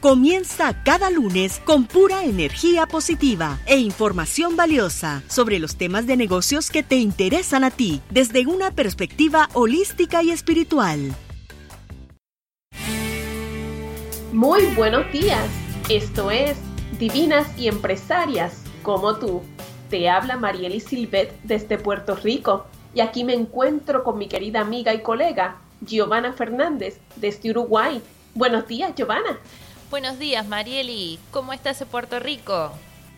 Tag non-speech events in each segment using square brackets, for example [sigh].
Comienza cada lunes con pura energía positiva e información valiosa sobre los temas de negocios que te interesan a ti desde una perspectiva holística y espiritual. Muy buenos días. Esto es Divinas y Empresarias como tú. Te habla Marieli Silvet desde Puerto Rico y aquí me encuentro con mi querida amiga y colega Giovanna Fernández desde Uruguay. Buenos días, Giovanna. Buenos días, Marieli. ¿Cómo estás en Puerto Rico?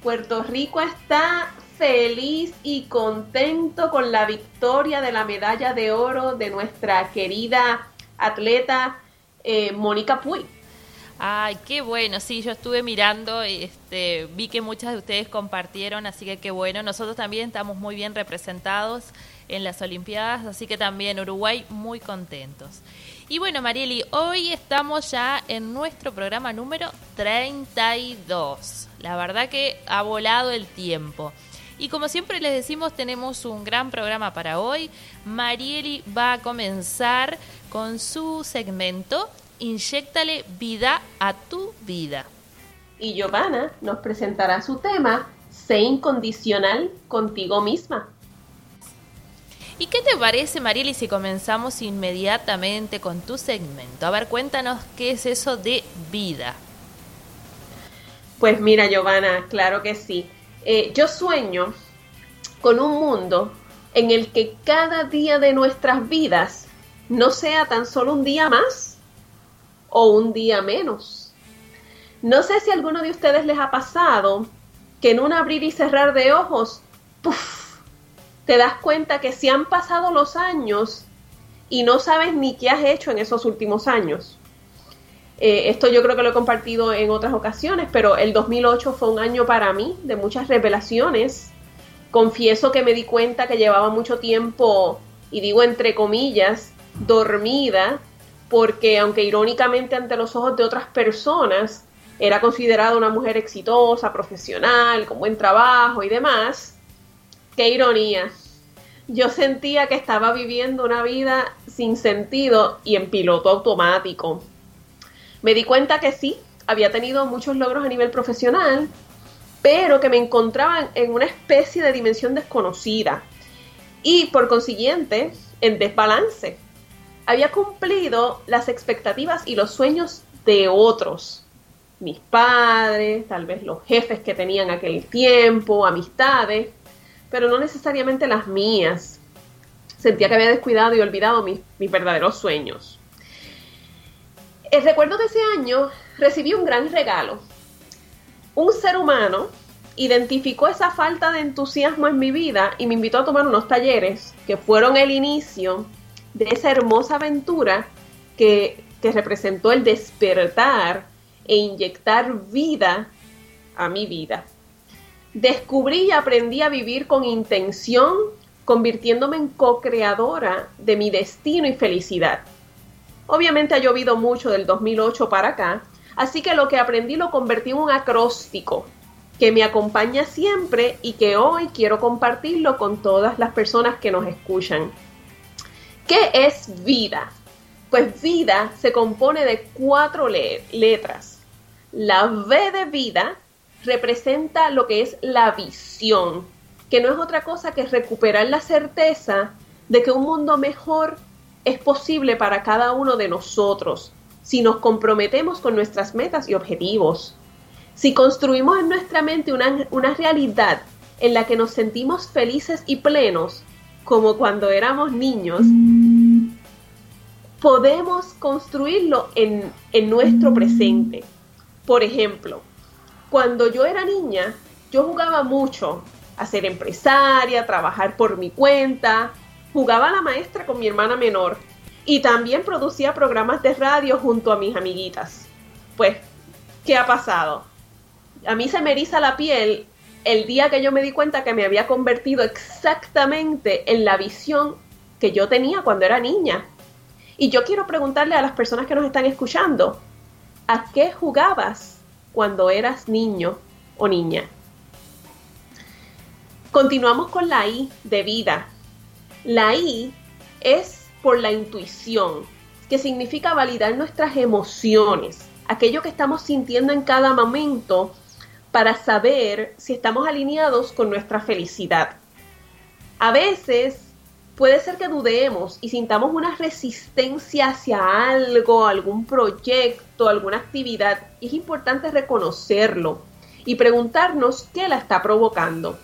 Puerto Rico está feliz y contento con la victoria de la medalla de oro de nuestra querida atleta eh, Mónica Puy. Ay, qué bueno, sí, yo estuve mirando, este, vi que muchas de ustedes compartieron, así que qué bueno. Nosotros también estamos muy bien representados en las Olimpiadas, así que también Uruguay muy contentos. Y bueno, Marieli, hoy estamos ya en nuestro programa número 32. La verdad que ha volado el tiempo. Y como siempre les decimos, tenemos un gran programa para hoy. Marieli va a comenzar con su segmento Inyectale vida a tu vida. Y Giovanna nos presentará su tema Sé incondicional contigo misma. ¿Y qué te parece, Marieli, si comenzamos inmediatamente con tu segmento? A ver, cuéntanos qué es eso de vida. Pues mira, Giovanna, claro que sí. Eh, yo sueño con un mundo en el que cada día de nuestras vidas no sea tan solo un día más o un día menos. No sé si a alguno de ustedes les ha pasado que en un abrir y cerrar de ojos, ¡puf! Te das cuenta que se han pasado los años y no sabes ni qué has hecho en esos últimos años. Eh, esto yo creo que lo he compartido en otras ocasiones, pero el 2008 fue un año para mí de muchas revelaciones. Confieso que me di cuenta que llevaba mucho tiempo, y digo entre comillas, dormida, porque aunque irónicamente ante los ojos de otras personas era considerada una mujer exitosa, profesional, con buen trabajo y demás, Qué ironía. Yo sentía que estaba viviendo una vida sin sentido y en piloto automático. Me di cuenta que sí, había tenido muchos logros a nivel profesional, pero que me encontraba en una especie de dimensión desconocida y por consiguiente en desbalance. Había cumplido las expectativas y los sueños de otros, mis padres, tal vez los jefes que tenían aquel tiempo, amistades, pero no necesariamente las mías. Sentía que había descuidado y olvidado mis, verdaderos sueños. El recuerdo de ese año recibí un gran regalo. Un ser humano identificó esa falta de entusiasmo en mi vida y me invitó a tomar unos talleres que fueron el inicio de esa hermosa aventura que, que representó el despertar e inyectar vida a mi vida. Descubrí y aprendí a vivir con intención, convirtiéndome en co-creadora de mi destino y felicidad. Obviamente ha llovido mucho del 2008 para acá, así que lo que aprendí lo convertí en un acróstico que me acompaña siempre y que hoy quiero compartirlo con todas las personas que nos escuchan. ¿Qué es vida? Pues vida se compone de cuatro letras. La V de vida representa lo que es la visión, que no es otra cosa que recuperar la certeza de que un mundo mejor es posible para cada uno de nosotros si nos comprometemos con nuestras metas y objetivos. Si construimos en nuestra mente una, una realidad en la que nos sentimos felices y plenos, como cuando éramos niños, podemos construirlo en, en nuestro presente. Por ejemplo, cuando yo era niña, yo jugaba mucho a ser empresaria, a trabajar por mi cuenta, jugaba a la maestra con mi hermana menor y también producía programas de radio junto a mis amiguitas. Pues, ¿qué ha pasado? A mí se me eriza la piel el día que yo me di cuenta que me había convertido exactamente en la visión que yo tenía cuando era niña. Y yo quiero preguntarle a las personas que nos están escuchando, ¿a qué jugabas cuando eras niño o niña? Continuamos con la I de vida. La I es por la intuición, que significa validar nuestras emociones, aquello que estamos sintiendo en cada momento para saber si estamos alineados con nuestra felicidad. A veces puede ser que dudemos y sintamos una resistencia hacia algo, algún proyecto, alguna actividad. Es importante reconocerlo y preguntarnos qué la está provocando.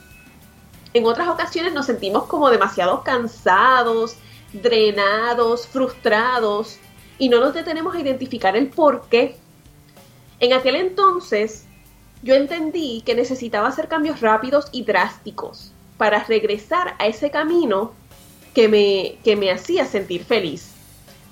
En otras ocasiones nos sentimos como demasiado cansados, drenados, frustrados y no nos detenemos a identificar el por qué. En aquel entonces yo entendí que necesitaba hacer cambios rápidos y drásticos para regresar a ese camino que me, que me hacía sentir feliz.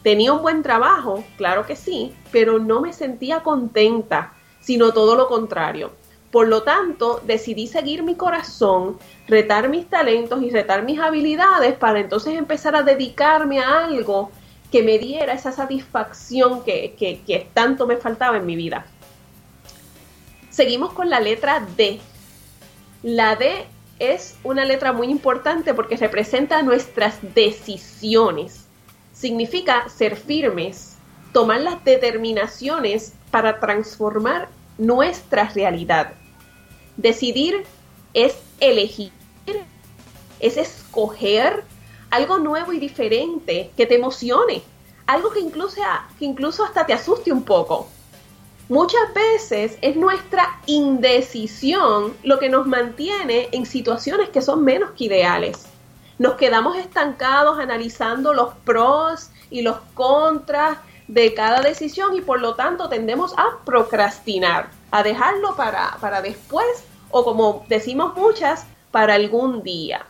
Tenía un buen trabajo, claro que sí, pero no me sentía contenta, sino todo lo contrario. Por lo tanto, decidí seguir mi corazón, retar mis talentos y retar mis habilidades para entonces empezar a dedicarme a algo que me diera esa satisfacción que, tanto me faltaba en mi vida. Seguimos con la letra D. La D es una letra muy importante porque representa nuestras decisiones. Significa ser firmes, tomar las determinaciones para transformar nuestra realidad. Decidir es elegir, es escoger algo nuevo y diferente que te emocione, algo que incluso, que incluso hasta te asuste un poco. Muchas veces es nuestra indecisión lo que nos mantiene en situaciones que son menos que ideales. Nos quedamos estancados analizando los pros y los contras de cada decisión y por lo tanto tendemos a procrastinar, a dejarlo para, para después o como decimos muchas, para algún día.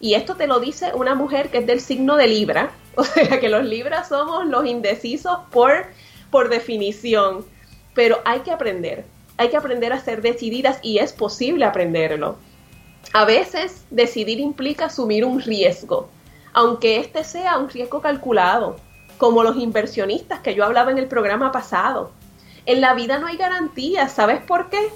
Y esto te lo dice una mujer que es del signo de Libra, [laughs] o sea que los Libras somos los indecisos por, por definición, pero hay que aprender, hay que aprender a ser decididas y es posible aprenderlo. A veces decidir implica asumir un riesgo, aunque este sea un riesgo calculado, como los inversionistas que yo hablaba en el programa pasado. En la vida no hay garantías, ¿sabes por qué?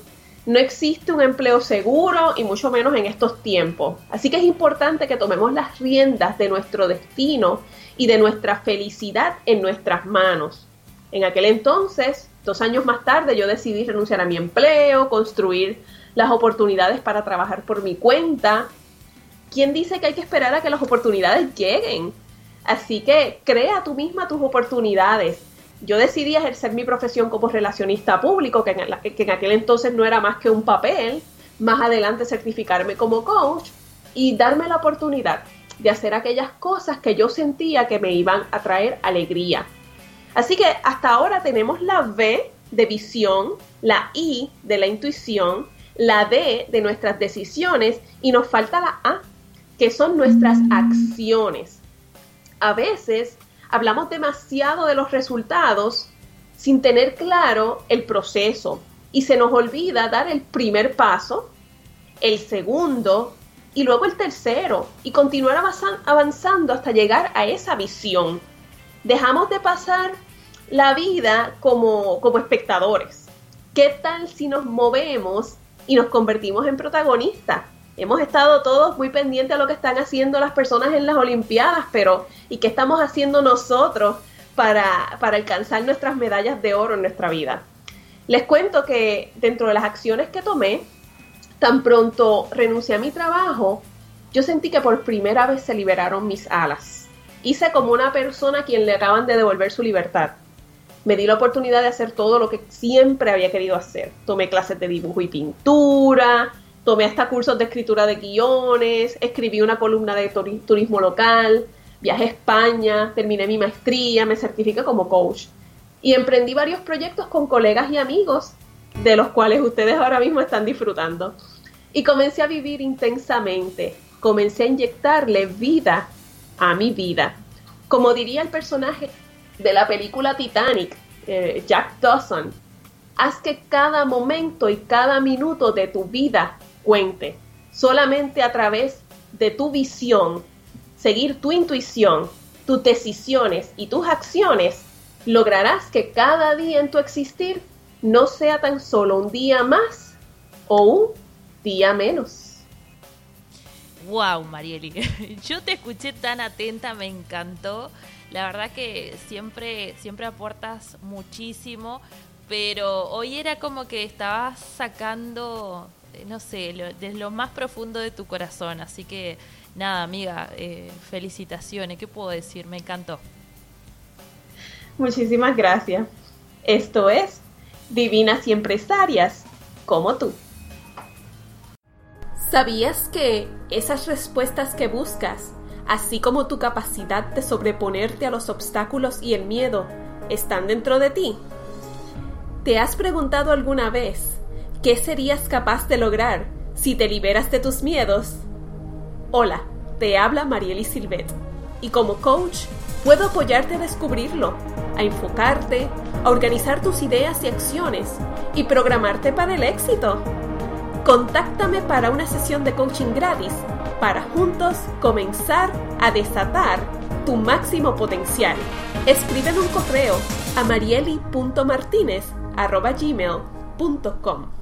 No existe un empleo seguro y mucho menos en estos tiempos. Así que es importante que tomemos las riendas de nuestro destino y de nuestra felicidad en nuestras manos. En aquel entonces, dos años más tarde, yo decidí renunciar a mi empleo, construir las oportunidades para trabajar por mi cuenta. ¿Quién dice que hay que esperar a que las oportunidades lleguen? Así que crea tú misma tus oportunidades. Yo decidí ejercer mi profesión como relacionista público, que en, que en aquel entonces no era más que un papel, más adelante certificarme como coach y darme la oportunidad de hacer aquellas cosas que yo sentía que me iban a traer alegría. Así que hasta ahora tenemos la V de visión, la I de la intuición, la D de nuestras decisiones y nos falta la A, que son nuestras acciones a veces hablamos demasiado de los resultados sin tener claro el proceso y se nos olvida dar el primer paso, el segundo y luego el tercero y continuar avanzando hasta llegar a esa visión. Dejamos de pasar la vida como, como espectadores. ¿Qué tal si nos movemos y nos convertimos en protagonistas? hemos estado todos muy pendientes a lo que están haciendo las personas en las Olimpiadas, pero ¿y qué estamos haciendo nosotros para, para alcanzar nuestras medallas de oro en nuestra vida? Les cuento que dentro de las acciones que tomé, tan pronto renuncié a mi trabajo, yo sentí que por primera vez se liberaron mis alas. Hice como una persona a quien le acaban de devolver su libertad. Me di la oportunidad de hacer todo lo que siempre había querido hacer. Tomé clases de dibujo y pintura, tomé hasta cursos de escritura de guiones, escribí una columna de turismo local, viajé a España, terminé mi maestría, me certifiqué como coach y emprendí varios proyectos con colegas y amigos de los cuales ustedes ahora mismo están disfrutando. Y comencé a vivir intensamente, comencé a inyectarle vida a mi vida. Como diría el personaje de la película Titanic, eh, Jack Dawson, haz que cada momento y cada minuto de tu vida cuente. Solamente a través de tu visión, seguir tu intuición, tus decisiones y tus acciones, lograrás que cada día en tu existir no sea tan solo un día más o un día menos. Wow, Marieli, [laughs] yo te escuché tan atenta, me encantó. La verdad que siempre, siempre aportas muchísimo, pero hoy era como que estabas sacando, eh, no sé, lo, desde lo más profundo de tu corazón. Así que nada, amiga, eh, felicitaciones. ¿Qué puedo decir? Me encantó. Muchísimas gracias. Esto es Divinas y Empresarias, como tú. ¿Sabías que esas respuestas que buscas, así como tu capacidad de sobreponerte a los obstáculos y el miedo, están dentro de ti? ¿Te has preguntado alguna vez qué serías capaz de lograr si te liberas de tus miedos? Hola, te habla Marieli Silvet y como coach puedo apoyarte a descubrirlo a enfocarte, a organizar tus ideas y acciones y programarte para el éxito. Contáctame para una sesión de coaching gratis para juntos comenzar a desatar tu máximo potencial. Escríbeme un correo a marieli.martinez.gmail.com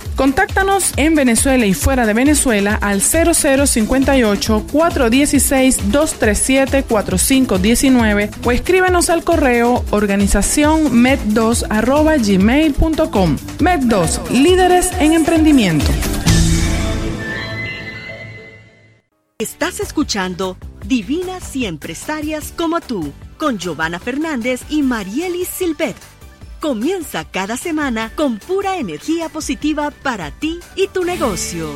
Contáctanos en Venezuela y fuera de Venezuela al 0058-416-237-4519 o escríbenos al correo organización med2 Med2, líderes en emprendimiento. Estás escuchando Divinas y Empresarias como tú, con Giovanna Fernández y Marielis Silvet Comienza cada semana con pura energía positiva para ti y tu negocio.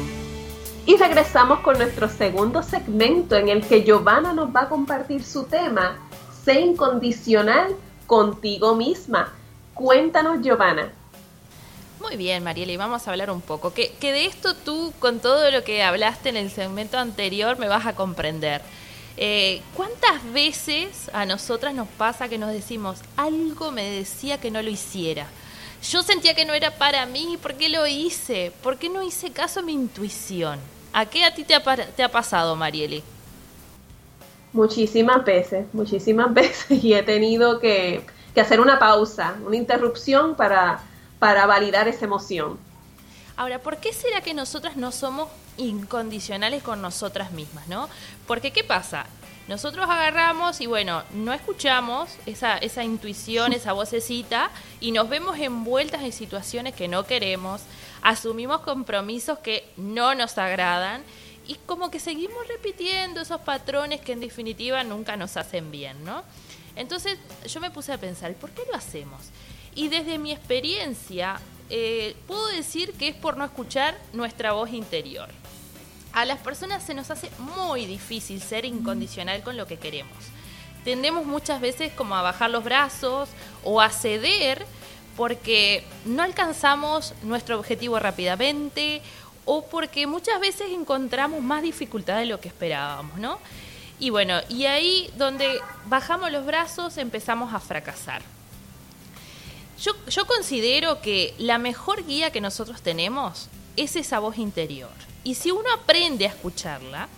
Y regresamos con nuestro segundo segmento en el que Giovanna nos va a compartir su tema, Sé incondicional contigo misma. Cuéntanos, Giovanna. Muy bien, Mariela, y vamos a hablar un poco. Que, que de esto tú, con todo lo que hablaste en el segmento anterior, me vas a comprender. Eh, ¿Cuántas veces a nosotras nos pasa que nos decimos, algo me decía que no lo hiciera? Yo sentía que no era para mí, ¿por qué lo hice? ¿Por qué no hice caso a mi intuición? ¿A qué a ti te ha, te ha pasado, Marieli? Muchísimas veces, muchísimas [laughs] veces, y he tenido que, que hacer una pausa, una interrupción para, para validar esa emoción. Ahora, ¿por qué será que nosotras no somos incondicionales con nosotras mismas, ¿no? Porque ¿qué pasa? Nosotros agarramos y bueno, no escuchamos esa, esa intuición, esa vocecita y nos vemos envueltas en situaciones que no queremos, asumimos compromisos que no nos agradan y como que seguimos repitiendo esos patrones que en definitiva nunca nos hacen bien, ¿no? Entonces yo me puse a pensar, ¿por qué lo hacemos? Y desde mi experiencia, eh, puedo decir que es por no escuchar nuestra voz interior a las personas se nos hace muy difícil ser incondicional con lo que queremos. Tendemos muchas veces como a bajar los brazos o a ceder porque no alcanzamos nuestro objetivo rápidamente o porque muchas veces encontramos más dificultad de lo que esperábamos, ¿no? Y bueno, y ahí donde bajamos los brazos empezamos a fracasar. Yo, yo considero que la mejor guía que nosotros tenemos es esa voz interior. Y si uno aprende a escucharla,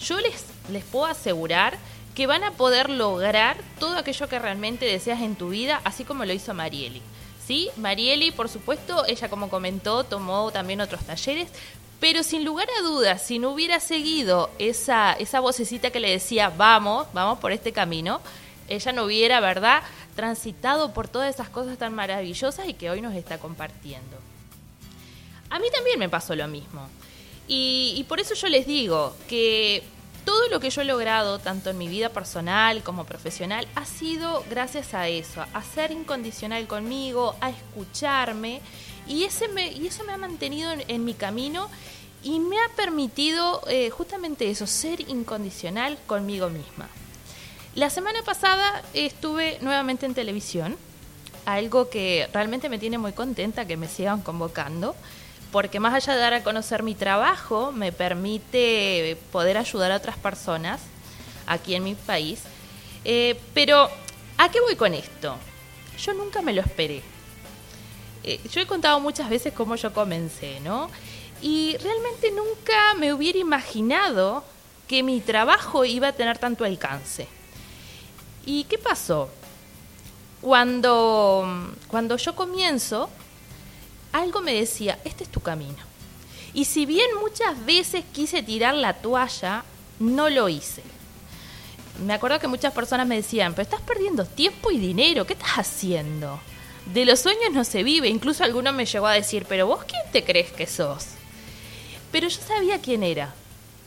yo les, les puedo asegurar que van a poder lograr todo aquello que realmente deseas en tu vida, así como lo hizo Marieli. ¿Sí? Marieli, por supuesto, ella como comentó, tomó también otros talleres, pero sin lugar a dudas, si no hubiera seguido esa, esa vocecita que le decía, vamos, vamos por este camino, ella no hubiera, ¿verdad?, transitado por todas esas cosas tan maravillosas y que hoy nos está compartiendo. A mí también me pasó lo mismo. Y, por eso yo les digo que todo lo que yo he logrado, tanto en mi vida personal como profesional, ha sido gracias a eso, a ser incondicional conmigo, a escucharme, y, ese me, y eso me ha mantenido en, mi camino y me ha permitido eh, justamente eso, ser incondicional conmigo misma. La semana pasada estuve nuevamente en televisión, algo que realmente me tiene muy contenta que me sigan convocando porque más allá de dar a conocer mi trabajo, me permite poder ayudar a otras personas aquí en mi país. Eh, pero, ¿a qué voy con esto? Yo nunca me lo esperé. Eh, yo he contado muchas veces cómo yo comencé, ¿no? Y realmente nunca me hubiera imaginado que mi trabajo iba a tener tanto alcance. ¿Y qué pasó? Cuando, cuando yo comienzo, algo me decía, este es tu camino. Y si bien muchas veces quise tirar la toalla, no lo hice. Me acuerdo que muchas personas me decían, pero estás perdiendo tiempo y dinero, ¿qué estás haciendo? De los sueños no se vive, incluso alguno me llegó a decir, pero vos quién te crees que sos? Pero yo sabía quién era,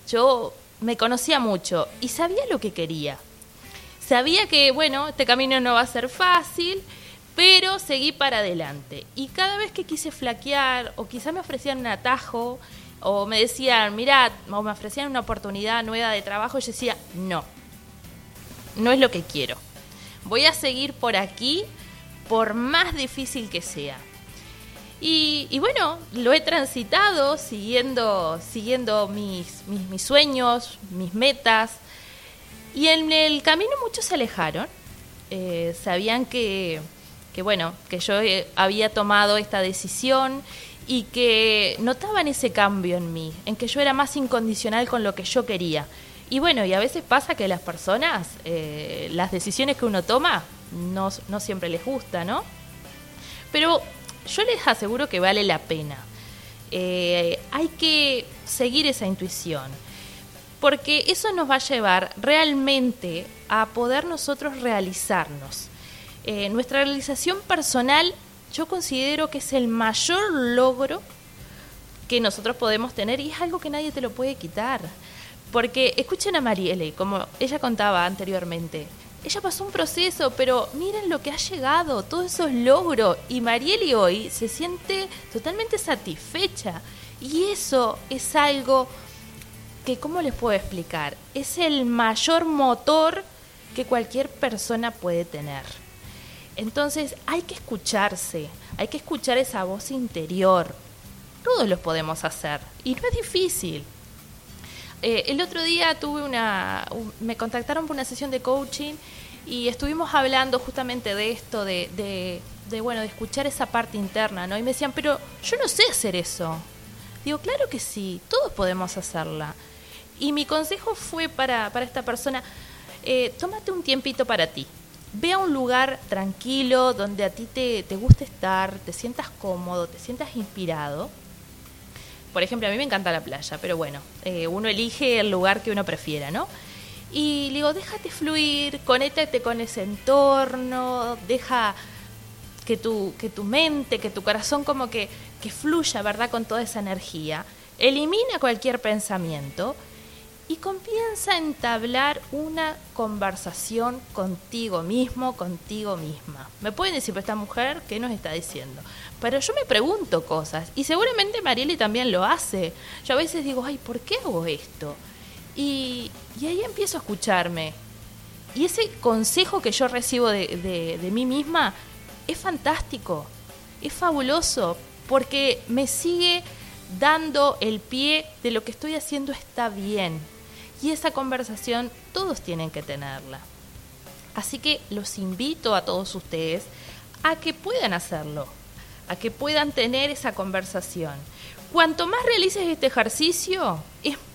yo me conocía mucho y sabía lo que quería. Sabía que, bueno, este camino no va a ser fácil, pero seguí para adelante. Y cada vez que quise flaquear, o quizá me ofrecían un atajo, o me decían, mirad, o me ofrecían una oportunidad nueva de trabajo, yo decía, no, no es lo que quiero. Voy a seguir por aquí, por más difícil que sea. Y, bueno, lo he transitado siguiendo, siguiendo mis, mis sueños, mis metas. Y en el camino muchos se alejaron. Eh, sabían que, que bueno, que yo eh, había tomado esta decisión y que notaban ese cambio en mí, en que yo era más incondicional con lo que yo quería. Y bueno, y a veces pasa que las personas, eh, las decisiones que uno toma, no, no siempre les gusta, ¿no? Pero yo les aseguro que vale la pena. Eh, hay que seguir esa intuición, porque eso nos va a llevar realmente a poder nosotros realizarnos. Eh, nuestra realización personal yo considero que es el mayor logro que nosotros podemos tener y es algo que nadie te lo puede quitar. Porque escuchen a Marielle, como ella contaba anteriormente, ella pasó un proceso, pero miren lo que ha llegado, todos esos logros. Y Marielle hoy se siente totalmente satisfecha. Y eso es algo que, ¿cómo les puedo explicar? Es el mayor motor que cualquier persona puede tener. Entonces hay que escucharse, hay que escuchar esa voz interior. Todos lo podemos hacer y no es difícil. Eh, el otro día tuve una, me contactaron por una sesión de coaching y estuvimos hablando justamente de esto, de, de, bueno, de escuchar esa parte interna, ¿no? Y me decían, pero yo no sé hacer eso. Digo, claro que sí, todos podemos hacerla. Y mi consejo fue para, para esta persona, eh, tómate un tiempito para ti ve a un lugar tranquilo donde a ti te, te guste estar, te sientas cómodo, te sientas inspirado. Por ejemplo, a mí me encanta la playa, pero bueno, eh, uno elige el lugar que uno prefiera, ¿no? Y digo, déjate fluir, conéctate con ese entorno, deja que tu, que tu mente, que tu corazón como que, que fluya, ¿verdad? Con toda esa energía. Elimina cualquier pensamiento y comienza a entablar una conversación contigo mismo, contigo misma. Me pueden decir, pero esta mujer, ¿qué nos está diciendo? Pero yo me pregunto cosas y seguramente Marieli también lo hace. Yo a veces digo, ay, ¿por qué hago esto? Y, ahí empiezo a escucharme. Y ese consejo que yo recibo de, de mí misma es fantástico, es fabuloso, porque me sigue dando el pie de lo que estoy haciendo está bien, y esa conversación todos tienen que tenerla. Así que los invito a todos ustedes a que puedan hacerlo, a que puedan tener esa conversación. Cuanto más realices este ejercicio,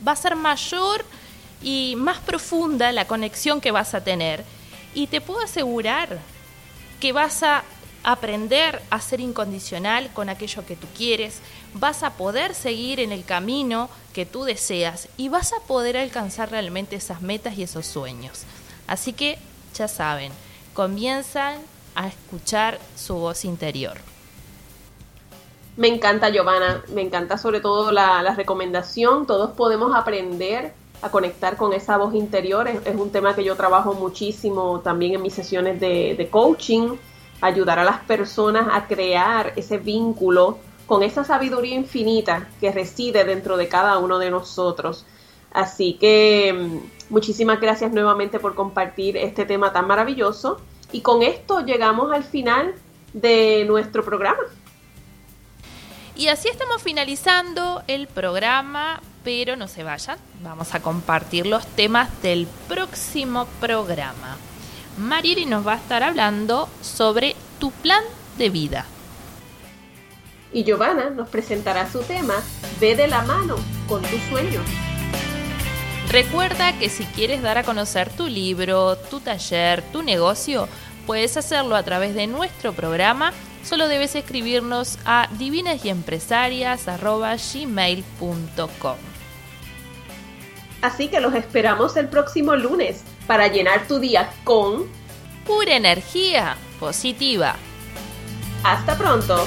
va a ser mayor y más profunda la conexión que vas a tener. Y te puedo asegurar que vas a aprender a ser incondicional con aquello que tú quieres, vas a poder seguir en el camino que tú deseas y vas a poder alcanzar realmente esas metas y esos sueños. Así que ya saben, comienzan a escuchar su voz interior. Me encanta, Giovanna, me encanta sobre todo la, recomendación. Todos podemos aprender a conectar con esa voz interior. Es, un tema que yo trabajo muchísimo también en mis sesiones de, de coaching, ayudar a las personas a crear ese vínculo con esa sabiduría infinita que reside dentro de cada uno de nosotros. Así que mm, muchísimas gracias nuevamente por compartir este tema tan maravilloso. Y con esto llegamos al final de nuestro programa. Y así estamos finalizando el programa, pero no se vayan, vamos a compartir los temas del próximo programa. Marieli nos va a estar hablando sobre tu plan de vida y Giovanna nos presentará su tema Ve de la mano con tus sueños. Recuerda que si quieres dar a conocer tu libro, tu taller, tu negocio, puedes hacerlo a través de nuestro programa. Solo debes escribirnos a divinasyempresarias.gmail.com Así que los esperamos el próximo lunes para llenar tu día con pura energía positiva. Hasta pronto.